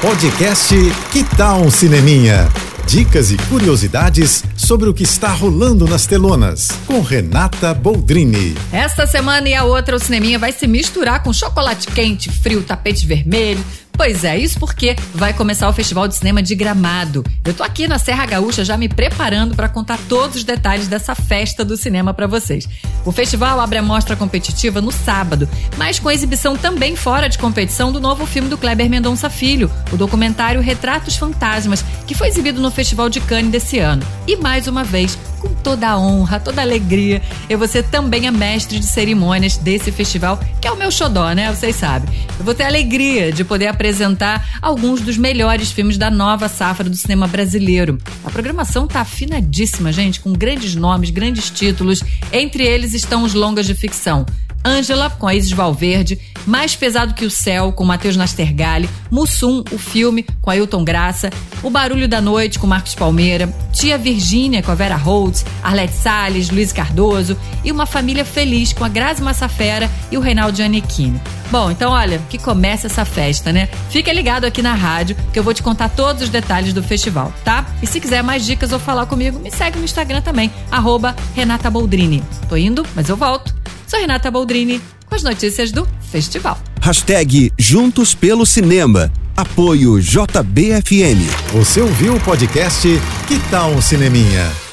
Podcast Que Tal um Cineminha? Dicas e curiosidades sobre o que está rolando nas telonas, com Renata Boldrini. Esta semana e a outra o cineminha vai se misturar com chocolate quente, frio, tapete vermelho, Pois é, isso porque vai começar o Festival de Cinema de Gramado. Eu tô aqui na Serra Gaúcha já me preparando para contar todos os detalhes dessa festa do cinema para vocês. O festival abre a mostra competitiva no sábado, mas com exibição também fora de competição do novo filme do Kleber Mendonça Filho, o documentário Retratos Fantasmas, que foi exibido no Festival de Cannes desse ano. E mais uma vez, com toda a honra, toda a alegria, eu vou ser também a mestre de cerimônias desse festival, que é o meu xodó, né? Vocês sabem. Eu vou ter a alegria de poder apresentar alguns dos melhores filmes da nova safra do cinema brasileiro. A programação tá afinadíssima, gente, com grandes nomes, grandes títulos. Entre eles estão os longas de ficção. Ângela, com a Isis Valverde, Mais Pesado que o Céu, com Matheus Nastergalli, Mussum, o filme, com Ailton Graça, O Barulho da Noite, com Marcos Palmeira, Tia Virgínia, com a Vera Holtz, Arlete Salles, Luiz Cardoso e Uma Família Feliz, com a Grazi Massafera e o Reinaldo Giannichini. Bom, então olha, que começa essa festa, né? Fica ligado aqui na rádio que eu vou te contar todos os detalhes do festival, tá? E se quiser mais dicas ou falar comigo, me segue no Instagram também, arroba Renata Boldrini. Tô indo, mas eu volto. Sou Renata Boldrini com as notícias do festival. Hashtag Juntos pelo Cinema. Apoio JBFM. Você ouviu o podcast Que tal um Cineminha?